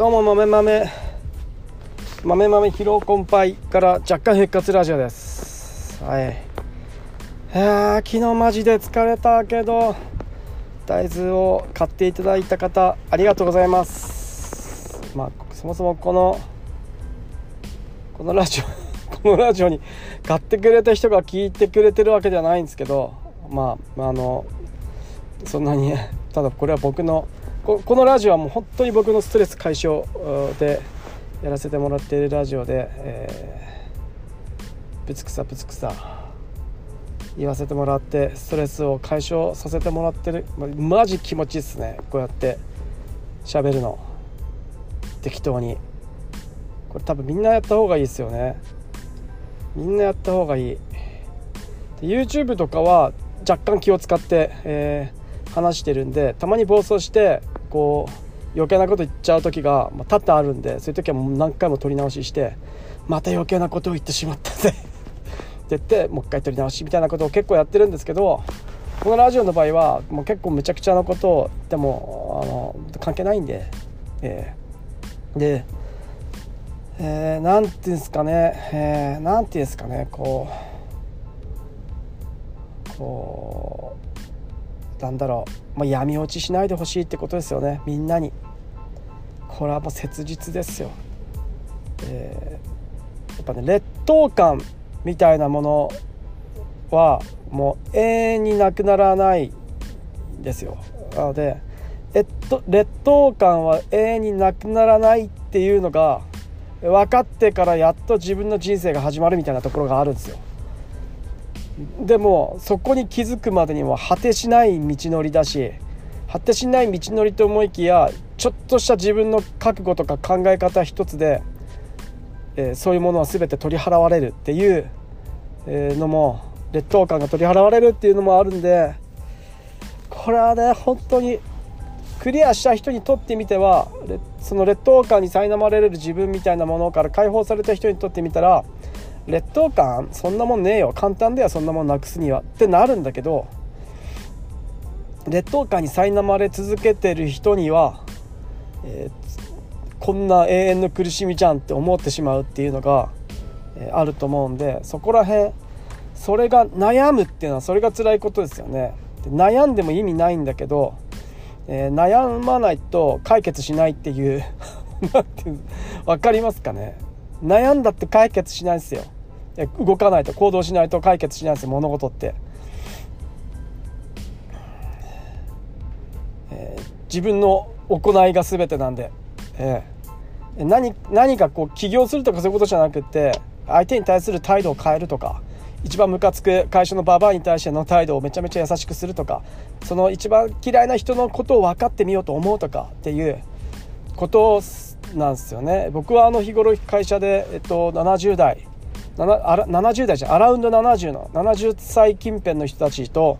どうも豆豆豆豆疲労困憊から若干復活ラジオです。はい。いや昨日マジで疲れたけど大豆を買っていただいた方ありがとうございます。まあそもそもこのこのラジオ このラジオに買ってくれた人が聞いてくれてるわけではないんですけどまああのそんなにただこれは僕のこのラジオはもう本当に僕のストレス解消でやらせてもらっているラジオで、えー、ぶつくさぶつくさ言わせてもらってストレスを解消させてもらってるマジ気持ちいいっすね。こうやって喋るの。適当に。これ多分みんなやった方がいいですよね。みんなやった方がいい。YouTube とかは若干気を使って、えー、話してるんでたまに暴走してこう余計なこと言っちゃう時が多々あるんでそういう時はもう何回も撮り直ししてまた余計なことを言ってしまったぜって言ってもう一回撮り直しみたいなことを結構やってるんですけどこのラジオの場合はもう結構むちゃくちゃなことを言ってもあの関係ないんで、えー、で、えー、なんていうんですかね、えー、なんていうんですかねこうこうなんだろう、まあ、闇落ちしないでほしいってことですよね。みんなに。これはもう切実ですよ、えー、やっぱね劣等感みたいなものはもう永遠になくならないんですよ。なのでえっと、劣等感は永遠になくならないっていうのが分かってからやっと自分の人生が始まるみたいなところがあるんですよ。でもそこに気づくまでには果てしない道のりだし果てしない道のりと思いきやちょっとした自分の覚悟とか考え方一つで、えー、そういうものは全て取り払われるっていう、のも劣等感が取り払われるっていうのもあるんでこれはね本当にクリアした人にとってみてはその劣等感に苛まれる自分みたいなものから解放された人にとってみたら劣等感そんなもんねえよ。簡単だよそんなもんなくすには。ってなるんだけど劣等感に苛まれ続けてる人には、えー、こんな永遠の苦しみじゃんって思ってしまうっていうのが、えー、あると思うんでそこら辺それが悩むっていうのはそれが辛いことですよね。悩んでも意味ないんだけど、えー、悩まないと解決しないっていう 分かりますかね？悩んだって解決しないですよ。動かないと行動しないと解決しないんですよ物事って、えー、自分の行いが全てなんで、えー、何何かこう起業するとかそういうことじゃなくて相手に対する態度を変えるとか一番ムカつく会社のババアに対しての態度をめちゃめちゃ優しくするとかその一番嫌いな人のことを分かってみようと思うとかっていうことをなんですよね。僕はあの日頃会社で、えっと、70代。70代じゃアラウンド70の70歳近辺の人たちと、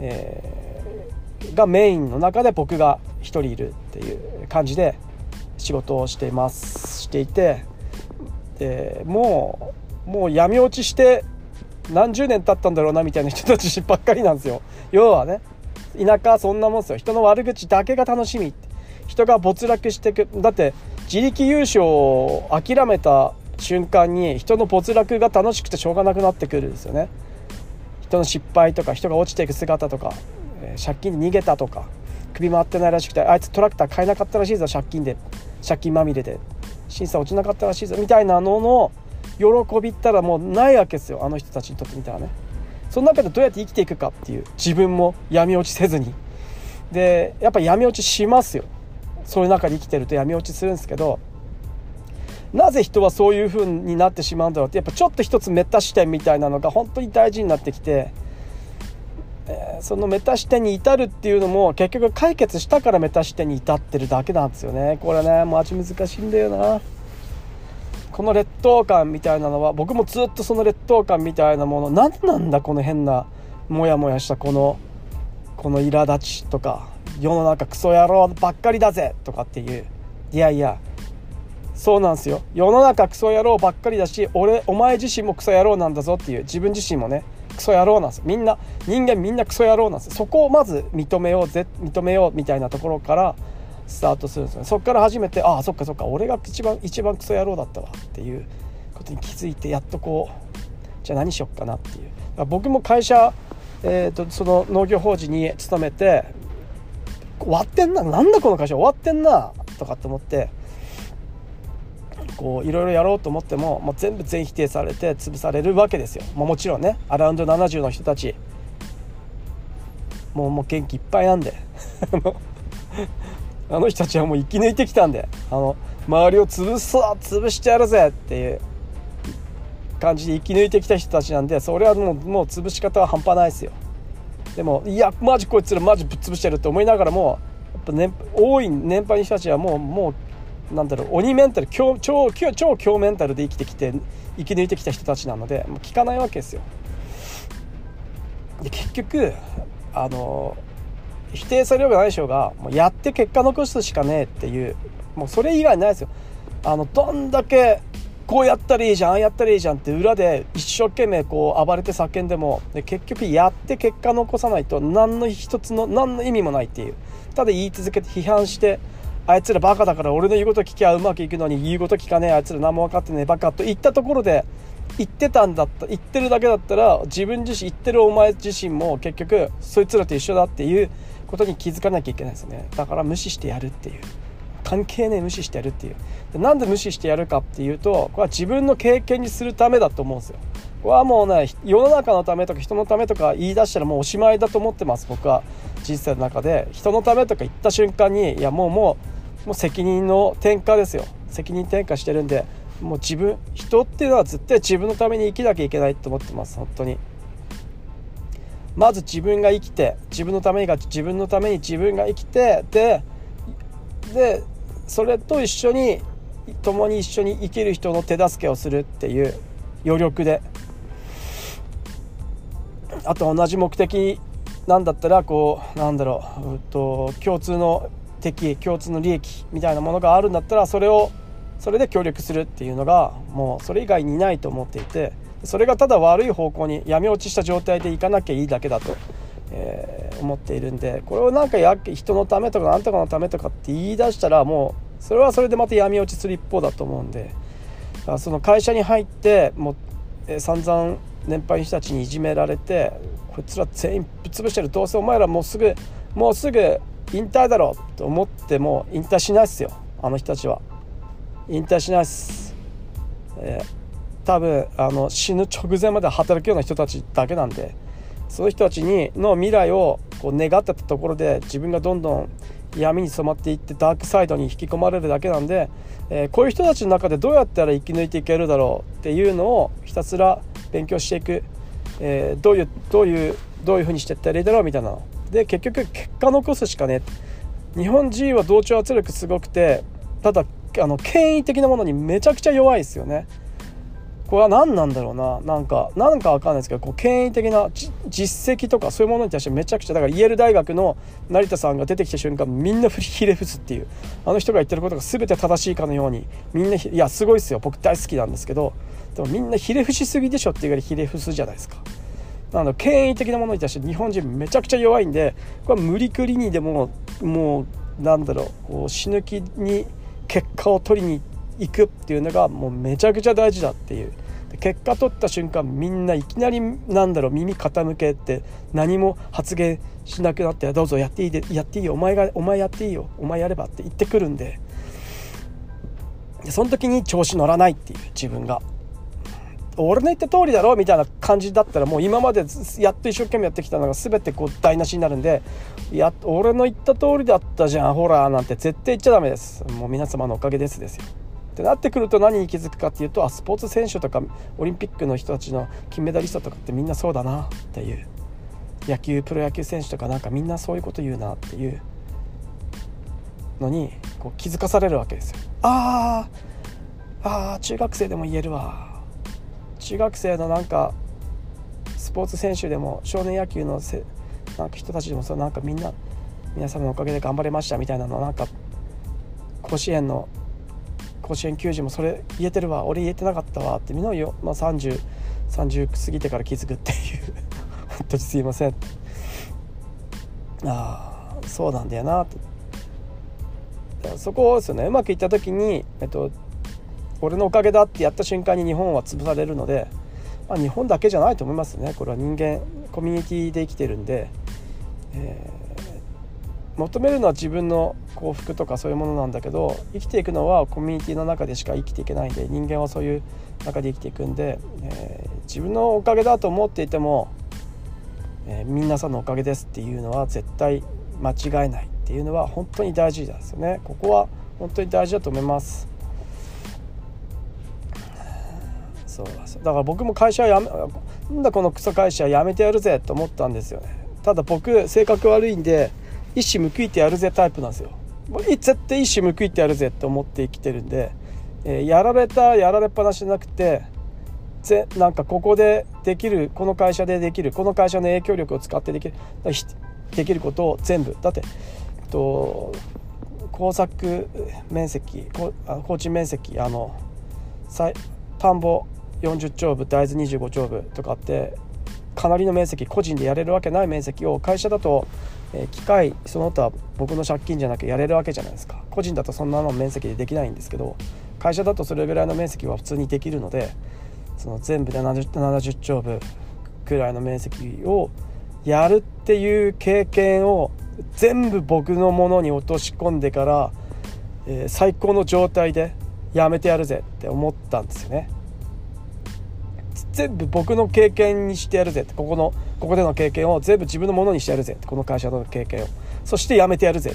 えー、がメインの中で僕が1人いるっていう感じで仕事をしていますしていてでもうもう闇落ちして何十年経ったんだろうなみたいな人たちばっかりなんですよ。要はね田舎はそんなもんですよ。人の悪口だけが楽しみ。人が没落していくだって自力優勝を諦めた瞬間に人の没落が楽しくてしょうがなくなってくるんですよね。人の失敗とか人が落ちていく姿とか、借金で逃げたとか首回ってないらしくてあいつトラクター買えなかったらしいぞ借金で。借金まみれで。審査落ちなかったらしいぞみたいなのの喜びったらもうないわけですよあの人たちにとってみたらね。その中でどうやって生きていくかっていう自分も闇落ちせずに。でやっぱ闇落ちしますよ。そういう中で生きてると闇落ちするんですけどなぜ人はそういう風になってしまうんだろうってやっぱちょっと一つメタ視点みたいなのが本当に大事になってきて、えー、そのメタ視点に至るっていうのも結局解決したからメタ視点に至ってるだけなんですよね。これねマジ難しいんだよな。この劣等感みたいなのは僕もずっとその劣等感みたいなもの何なんだこの変なモヤモヤしたこのこの苛立ちとか。世の中クソ野郎ばっかりだぜとかっていう。いやいや。そうなんすよ。世の中クソ野郎ばっかりだし俺お前自身もクソ野郎なんだぞっていう。自分自身もねクソ野郎なんです。みんな人間みんなクソ野郎なんです。そこをまず認めようぜ。認めようみたいなところからスタートするんですね。そっから初めてああそっかそっか。俺が一番一番クソ野郎だったわっていうことに気づいてやっとこうじゃあ何しよっかなっていう。僕も会社、えーと、その農業法人に勤めて終わってんななんだこの会社終わってんなとかって思ってこういろいろやろうと思ってももう全部全否定されて潰されるわけですよ、まあ、もちろんねアラウンド70の人たち。もうもう元気いっぱいなんで。あの人たちはもう生き抜いてきたんで。あの周りを潰す潰してやるぜっていう感じで生き抜いてきた人たちなんでそれはもうもう潰し方は半端ないですよ。でもいやマジこいつらマジぶっ潰してるって思いながらもやっぱ年多い年配の人たちはもうもうなんだろう鬼メンタル超超超強メンタルで生きてきて生き抜いてきた人たちなのでもう聞かないわけですよ。で結局あの否定されようがないでしょうがもうやって結果残すしかねえっていうもうそれ以外ないですよ。あのどんだけこうやったらいいじゃんああやったらいいじゃんって裏で一生懸命こう暴れて叫んでもで結局やって結果残さないと何の一つの何の意味もないっていう。ただ言い続けて批判してあいつらバカだから俺の言うこと聞きゃうまくいくのに言うこと聞かねえあいつら何も分かってねえバカと言ったところで言ってたんだった言ってるだけだったら自分自身言ってるお前自身も結局そいつらと一緒だっていうことに気づかなきゃいけないですね。だから無視してやるっていう。関係ねえ無視してやるっていう。でなんで無視してやるかっていうとこれは自分の経験にするためだと思うんですよ。これはもうね世の中のためとか人のためとか言い出したらもうおしまいだと思ってます僕は。人生の中で。人のためとか言った瞬間にいやもうもうもう責任の転嫁ですよ。責任転嫁してるんでもう自分人っていうのは絶対自分のために生きなきゃいけないと思ってます本当に。まず自分が生きて自分のためにが自分のために自分が生きてででそれと一緒に共に一緒に生きる人の手助けをするっていう余力で。あと同じ目的なんだったらこうなんだろう、うと共通の敵共通の利益みたいなものがあるんだったらそれをそれで協力するっていうのがもうそれ以外にないと思っていてそれがただ悪い方向に闇落ちした状態でいかなきゃいいだけだと、え、思っているんでこれをなんかや人のためとか何とかのためとかって言い出したらもうそれはそれでまた闇落ちする一方だと思うんでその会社に入ってもう、え、散々年配の人たちにいじめられてこいつら全員ぶっ潰してる。どうせお前らもうすぐもうすぐ引退だろと思っても引退しないっすよ。あの人たちは。引退しないっす、えー多分あの死ぬ直前まで働くような人たちだけなんでその人たちにの未来をこう願ってたところで自分がどんどん闇に染まっていってダークサイドに引き込まれるだけなんで、えー、こういう人たちの中でどうやったら生き抜いていけるだろうっていうのをひたすら勉強していく、えー、どういうどういうどういうふうにしていったらいいだろうみたいな。で結局結果残すしかね日本人は同調圧力すごくてただあの権威的なものにめちゃくちゃ弱いですよね。これは何なんだろうな。なんかなんかわかんないですけどこう権威的な実績とかそういうものに対してめちゃくちゃだからイェール大学の成田さんが出てきた瞬間みんなひれ伏すっていう。あの人が言ってることが全て正しいかのようにみんないやすごいですよ。僕大好きなんですけどでもみんなひれ伏しすぎでしょっていうぐらいひれ伏すじゃないですか。なの権威的なものに対して日本人めちゃくちゃ弱いんでこれは無理くりにでももうなんだろうこう死ぬ気に結果を取りに行くっていうのがもうめちゃくちゃ大事だっていう。結果取った瞬間みんないきなりなんだろう耳傾けて何も発言しなくなってどうぞやっていいでやっていいよ。お前がお前やっていいよ。お前やればって言ってくるんで。でその時に調子乗らないっていう自分が。俺の言った通りだろみたいな感じだったらもう今までやっと一生懸命やってきたのが全てこう台無しになるんでや俺の言った通りだったじゃんほらなんて絶対言っちゃダメです。もう皆様のおかげですですよ。ってなってくると何に気づくかっていうとあスポーツ選手とかオリンピックの人たちの金メダリストとかってみんなそうだなっていう野球プロ野球選手とかなんかみんなそういうこと言うなっていうのにこう気づかされるわけですよ。あーあー中学生でも言えるわ中学生のなんかスポーツ選手でも少年野球のせなんか人たちでもそうなんかみんな皆様のおかげで頑張れましたみたいなのなんか甲子園の甲子園球児もそれ言えてるわ俺言えてなかったわってみんなよ、まあ、3030 30過ぎてから気づくっていう。本当にすいません。ああそうなんだよなと。そこをですよね。うまくいった時に、えっと、俺のおかげだってやった瞬間に日本は潰されるので、まあ、日本だけじゃないと思いますね。これは人間コミュニティで生きてるんで、え、求めるのは自分の幸福とかそういうものなんだけど生きていくのはコミュニティの中でしか生きていけないんで人間はそういう中で生きていくんで、えー、自分のおかげだと思っていても、えー、皆さんのおかげですっていうのは絶対間違いないっていうのは本当に大事ですよね。ここは本当に大事だと思います。そうだから僕も会社辞めなんだこのクソ会社辞めてやるぜと思ったんですよね。ただ僕性格悪いんで一矢報いてやるぜタイプなんですよ。絶対一矢報いてやるぜと思って生きてるんで、えー、やられたやられっぱなしじゃなくてぜなんかここでできるこの会社でできるこの会社の影響力を使ってできるできることを全部。だって、と、工作面積工賃面積あの田んぼ40丁部大豆25丁部とかってかなりの面積個人でやれるわけない面積を会社だと、え機械その他僕の借金じゃなくやれるわけじゃないですか個人だとそんなの面積でできないんですけど会社だとそれぐらいの面積は普通にできるのでその全部で 70, 70丁部くらいの面積をやるっていう経験を全部僕のものに落とし込んでから、えー、最高の状態でやめてやるぜって思ったんですよね。全部僕の経験にしてやるぜ。ってここのここでの経験を全部自分のものにしてやるぜ。ってこの会社の経験を。そして辞めてやるぜ。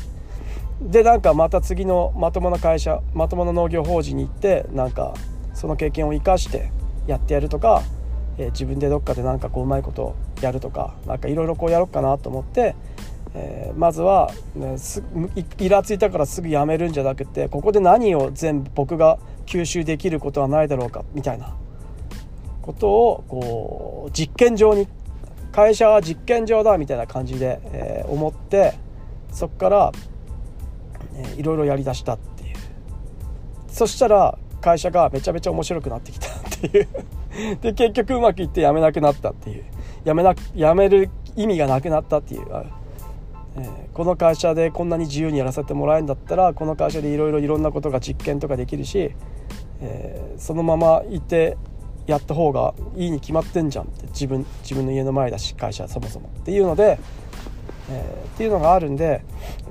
でなんかまた次のまともな会社まともな農業法人に行ってなんかその経験を生かしてやってやるとか、えー、自分でどっかでなんかこううまいことやるとかなんかいろいろこうやろうかなと思って、えー、まずは、ね、すイラついたからすぐ辞めるんじゃなくてここで何を全部僕が吸収できることはないだろうかみたいな。ことをこう実験場に会社は実験場だみたいな感じで、えー、思ってそこから、え、いろいろやりだしたっていう。そしたら会社がめちゃめちゃ面白くなってきたっていう。で結局うまくいって辞めなくなったっていう。辞めな辞める意味がなくなったっていう、えー、この会社でこんなに自由にやらせてもらえるんだったらこの会社でいろいろいろんなことが実験とかできるし、えー、そのままいてやった方がいいに決まってんじゃんって自分自分の家の前だし会社そもそもっていうので、えー、っていうのがあるんで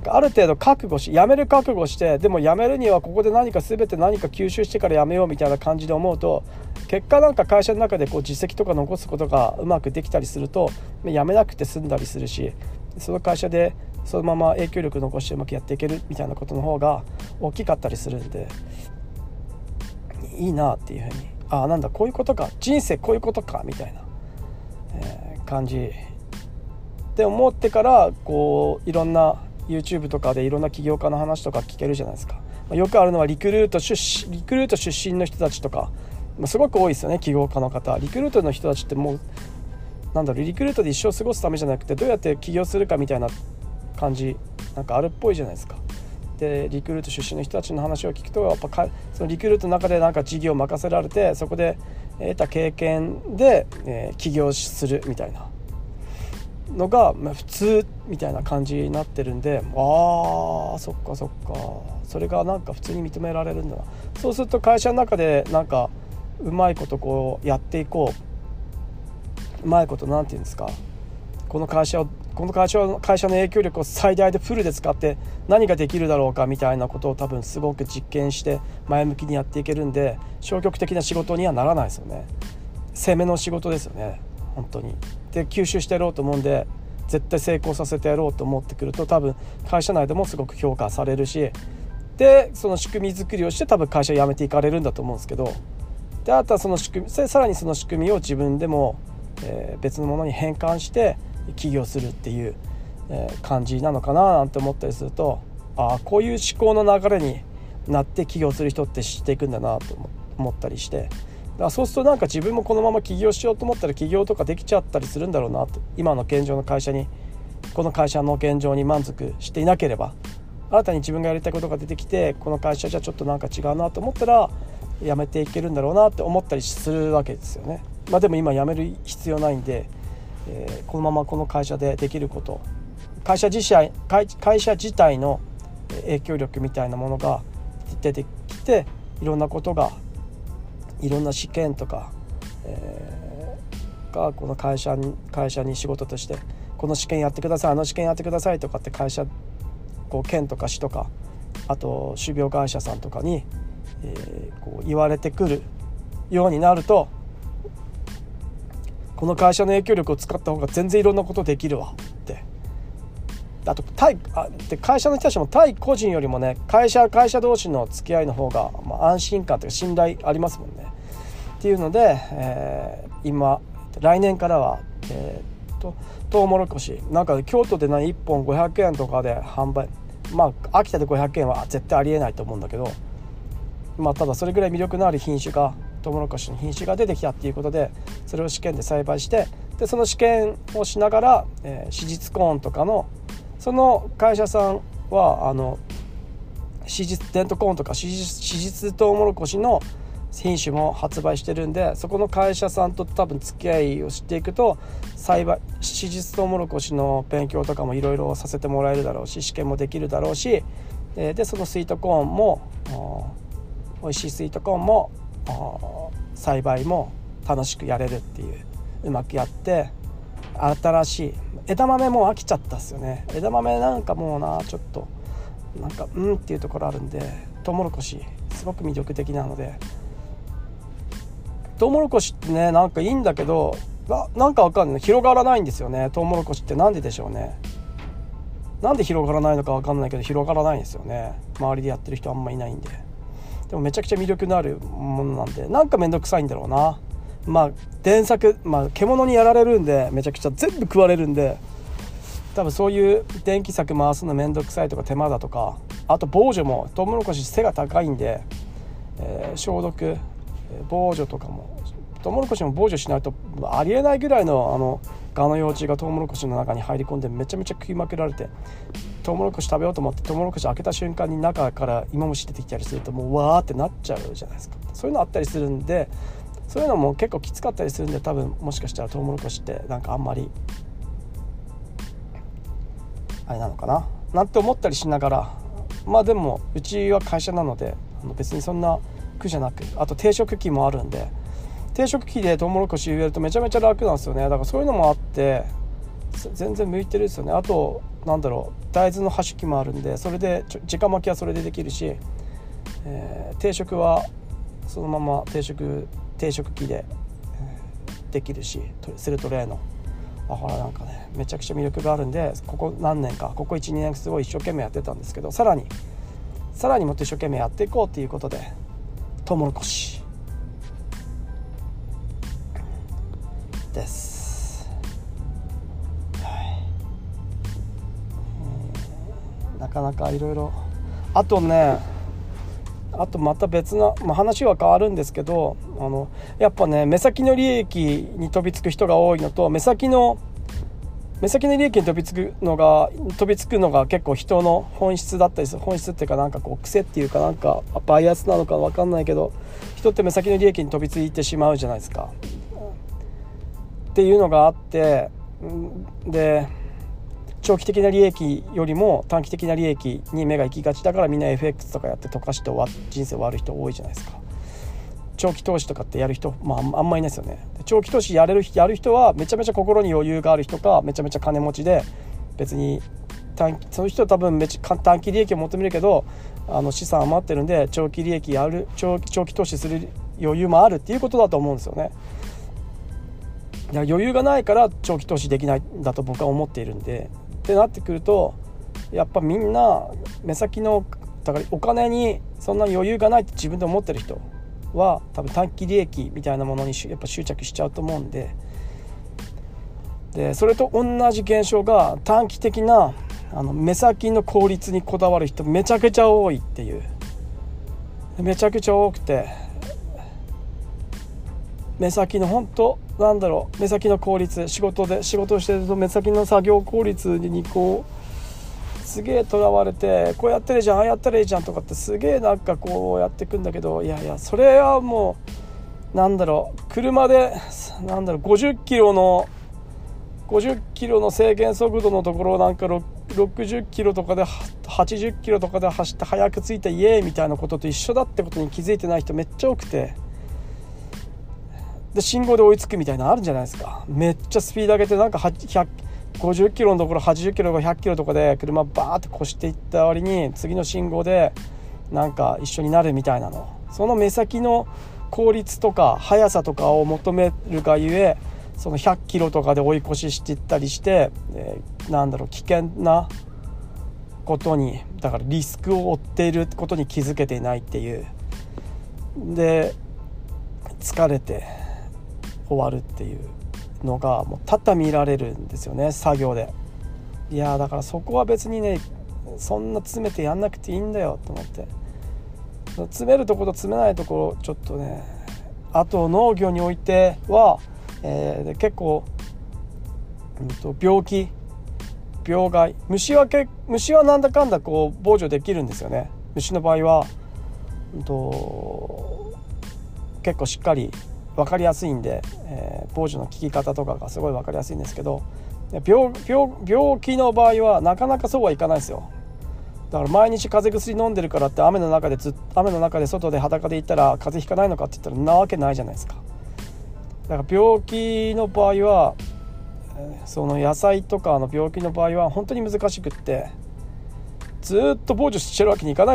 ある程度覚悟し辞める覚悟してでも辞めるにはここで何か全て何か吸収してから辞めようみたいな感じで思うと結果なんか会社の中でこう実績とか残すことがうまくできたりすると辞めなくて済んだりするしその会社でそのまま影響力残してうまくやっていけるみたいなことの方が大きかったりするんでいいなっていうふうにああなんだこういうことか。人生こういうことかみたいな、え、感じ。で思ってからこういろんな YouTube とかでいろんな起業家の話とか聞けるじゃないですか、ま、よくあるのはリクルート出身リクルート出身の人たちとか、ま、すごく多いですよね起業家の方。リクルートの人たちってもうなんだろうリクルートで一生過ごすためじゃなくてどうやって起業するかみたいな感じ。なんかあるっぽいじゃないですか。でリクルート出身の人たちの話を聞くとやっぱかそのリクルートの中でなんか事業を任せられてそこで得た経験で、えー、起業するみたいな。のが、まあ、普通みたいな感じになってるんであーそっかそっか。それがなんか普通に認められるんだな。そうすると会社の中でなんかうまいことこうやっていこう。うまいこと何て言うんですか。この会社をこの会社会社の影響力を最大でフルで使って何ができるだろうかみたいなことを多分すごく実験して前向きにやっていけるんで消極的な仕事にはならないですよね。攻めの仕事ですよね。本当に。で吸収してやろうと思うんで絶対成功させてやろうと思ってくると多分会社内でもすごく評価されるしでその仕組み作りをして多分会社辞めていかれるんだと思うんですけどであとはその仕組みさらにその仕組みを自分でも、えー、別のものに変換して起業するっていう、感じなのかななんて思ったりするとああこういう思考の流れになって起業する人って知っていくんだなと思ったりしてだからそうするとなんか自分もこのまま起業しようと思ったら起業とかできちゃったりするんだろうなと今の現状の会社にこの会社の現状に満足していなければ新たに自分がやりたいことが出てきてこの会社じゃちょっとなんか違うなと思ったら辞めていけるんだろうなって思ったりするわけですよね。まあ、でも今辞める必要ないんでえー、このままこの会社でできること。会社自社会会社自体の影響力みたいなものが出てきていろんなことがいろんな試験とか、えー、がこの会社に会社に仕事としてこの試験やってくださいあの試験やってくださいとかって会社こう県とか市とかあと種苗会社さんとかに、えー、こう言われてくるようになるとこの会社の影響力を使った方が全然いろんなことできるわって。あと対あで会社の人たちも対個人よりもね会社会社同士の付き合いの方が、まあ、安心感というか信頼ありますもんね。っていうので、えー、今来年からは、えー、とトウモロコシ。なんか京都でな1本500円とかで販売。まあ秋田で500円は絶対ありえないと思うんだけどまあただそれぐらい魅力のある品種がトウモロコシの品種が出てきたっていうことでそれを試験で栽培してでその試験をしながら、えー、史実コーンとかのその会社さんはあの史実デントコーンとか史実トウモロコシの品種も発売してるんでそこの会社さんと多分付き合いをしていくと栽培史実トウモロコシの勉強とかもいろいろさせてもらえるだろうし試験もできるだろうしでそのスイートコーンも美味しいスイートコーンも栽培も楽しくやれるっていううまくやって新しい枝豆も飽きちゃったっすよね。枝豆なんかもうなちょっとなんかうんっていうところあるんでトウモロコシすごく魅力的なので。トウモロコシってねなんかいいんだけどななんかわかんない。広がらないんですよね。トウモロコシって何ででしょうね。なんで広がらないのかわかんないけど広がらないんですよね。周りでやってる人あんまいないんで。でもめちゃくちゃ魅力のあるものなんでなんか面倒くさいんだろうな。まあ電作、まあ、獣にやられるんでめちゃくちゃ全部食われるんで多分そういう電気柵回すの面倒くさいとか手間だとかあと防除もトウモロコシ背が高いんで、えー、消毒防除とかもトウモロコシも防除しないとありえないぐらいのあのガの幼虫がトウモロコシの中に入り込んでめちゃめちゃ食いまくられてトウモロコシ食べようと思ってトウモロコシ開けた瞬間に中から芋虫出てきたりするともうわーってなっちゃうじゃないですか。そういうのあったりするんでそういうのも結構きつかったりするんで多分もしかしたらトウモロコシってなんかあんまりあれなのかな？なんて思ったりしながらまあでもうちは会社なので別にそんな苦じゃなくあと定食機もあるんで定食機でトウモロコシ植えるとめちゃめちゃ楽なんですよね。だからそういうのもあって全然向いてるですよね。あとなんだろう大豆の箸器もあるんでそれで直巻きはそれでできるし、えー、定食はそのまま定食定食機でできるしセルトレーの。だからなんかねめちゃくちゃ魅力があるんでここ何年かここ12年すごい一生懸命やってたんですけどさらにさらにもっと一生懸命やっていこうっていうことでトウモロコシです、はい、なかなかいろいろあとねあとまた別な、まあ、話は変わるんですけどあのやっぱね目先の利益に飛びつく人が多いのと目先の目先の利益に飛びつくのが飛びつくのが結構人の本質だったりする本質っていうかなんかこう癖っていうかなんかバイアスなのか分かんないけど人って目先の利益に飛びついてしまうじゃないですか。っていうのがあってで長期的な利益よりも短期的な利益に目が行きがちだからみんな FX とかやって溶かして終わ人生終わる人多いじゃないですか。長期投資とかってやる人、まあ、あんまりいないですよね長期投資やれるやる人はめちゃめちゃ心に余裕がある人かめちゃめちゃ金持ちで別に短その人は多分めち短期利益を求めるけどあの資産余ってるんで長期利益やる長長期投資する余裕もあるっていうことだと思うんですよね。いや余裕がないから長期投資できないんだと僕は思っているんで。ってなってくるとやっぱみんな目先のだからお金にそんな余裕がないって自分で思ってる人は多分短期利益みたいなものにやっぱ執着しちゃうと思うんで。でそれと同じ現象が短期的なあの目先の効率にこだわる人めちゃくちゃ多いっていう。めちゃくちゃ多くて目先の本当なんだろう目先の効率仕事で仕事をしてると目先の作業効率にこうすげえとらわれてこうやってるじゃんああやったらいいじゃんとかってすげえなんかこうやっていくんだけどいやいやそれはもうなんだろう車でなんだろう50キロの50キロの制限速度のところなんか60キロとかで80キロとかで走って早く着いてイエーイみたいなことと一緒だってことに気づいてない人めっちゃ多くて。で信号で追いつくみたいなのあるんじゃないですか。めっちゃスピード上げてなんか50キロのところ80キロとか100キロとかで車バーって越していった割に次の信号でなんか一緒になるみたいなの。その目先の効率とか速さとかを求めるがゆえその100キロとかで追い越ししていったりして、えー、なんだろう危険なことにだからリスクを負っていることに気づけていないっていう。で疲れて。終わるっていうのがもう多々見られるんですよね作業で。いやだからそこは別にねそんな詰めてやんなくていいんだよと思って。詰めるところと詰めないところちょっとねあと農業においては、えー、結構、うんと、病気病害虫はけ虫はなんだかんだこう防除できるんですよね。虫の場合は、うんと、結構しっかり分かりやすいんで、えー、防除の効き方とかがすごい分かりやすいんですけど病病病気の場合はなかなかそうはいかないですよ。だから毎日風邪薬飲んでるからって雨の中でず雨の中で外で裸で行ったら風邪ひかないのかって言ったらなわけないじゃないですか。だから病気の場合はその野菜とかの病気の場合は本当に難しくってずっと防除してるわけにいか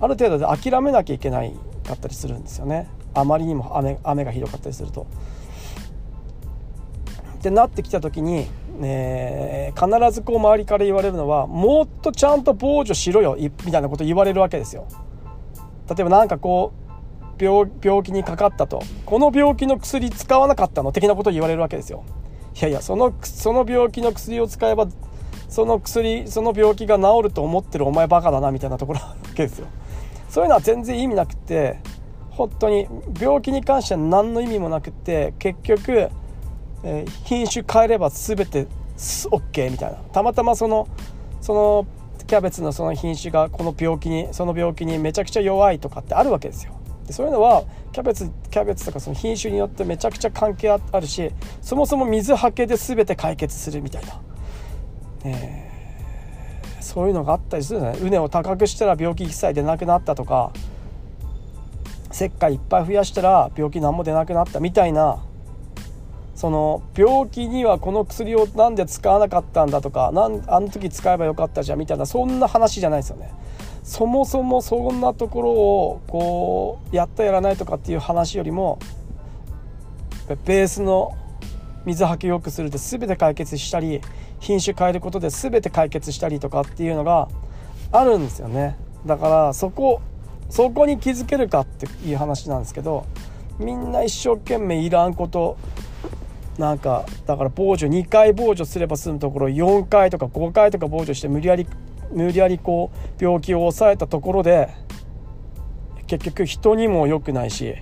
ある程度で諦めなきゃいけないかったりするんですよねあまりにも雨雨がひどかったりすると。ってなってきた時に、えー、必ずこう周りから言われるのはもっとちゃんと防除しろよみたいなこと言われるわけですよ。例えば何かこう病病気にかかったとこの病気の薬使わなかったの？的なことを言われるわけですよ。いやいやそのその病気の薬を使えばその薬その病気が治ると思ってるお前バカだなみたいなところあるわけですよ。そういうのは全然意味なくて本当に病気に関しては何の意味もなくて結局えー、品種変えれば全て OK みたいな。たまたまそのそのキャベツのその品種がこの病気にその病気にめちゃくちゃ弱いとかってあるわけですよ。でそういうのはキャベツキャベツとかその品種によってめちゃくちゃ関係あるしそもそも水はけで全て解決するみたいな、え、そういうのがあったりするね畝を高くしたら病気一切出なくなったとか石灰いっぱい増やしたら病気何も出なくなったみたいなその病気にはこの薬を何で使わなかったんだとかなんあの時使えばよかったじゃんみたいなそんな話じゃないですよね。そもそもそんなところをこうやったやらないとかっていう話よりもベースの水はけよくするで全て解決したり品種変えることで全て解決したりとかっていうのがあるんですよね。だからそこそこに気づけるかっていう話なんですけどみんな一生懸命いらんことなんかだから防除2回防除すれば済むところ4回とか5回とか防除して無理やり無理やりこう病気を抑えたところで結局人にも良くないし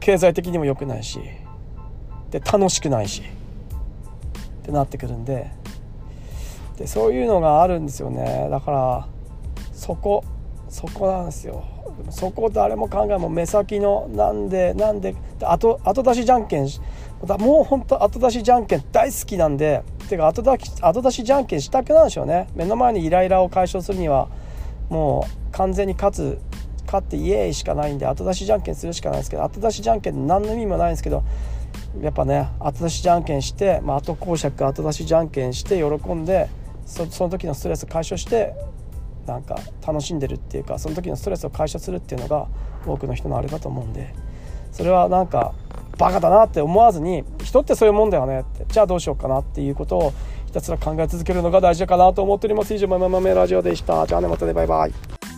経済的にも良くないしで楽しくないし。ってなってくるんででそういうのがあるんですよね。だからそこそこなんですよ。そこ誰も考えも目先のなんでなんで後後出しじゃんけんもう本当後出しじゃんけん大好きなんでてか後出し後出しじゃんけんしたくなんでしょうね。目の前にイライラを解消するにはもう完全に勝つ勝ってイエーイしかないんで後出しじゃんけんするしかないですけど後出しじゃんけん何の意味もないんですけどやっぱね後出しじゃんけんして、まあ、後講釈後出しじゃんけんして喜んでその時のストレス解消してなんか楽しんでるっていうかその時のストレスを解消するっていうのが多くの人のあれだと思うんでそれはなんかバカだなって思わずに人ってそういうもんだよねってじゃあどうしようかなっていうことをひたすら考え続けるのが大事かなと思っております。以上まめまめラジオでした。じゃあねまたねバイバイ。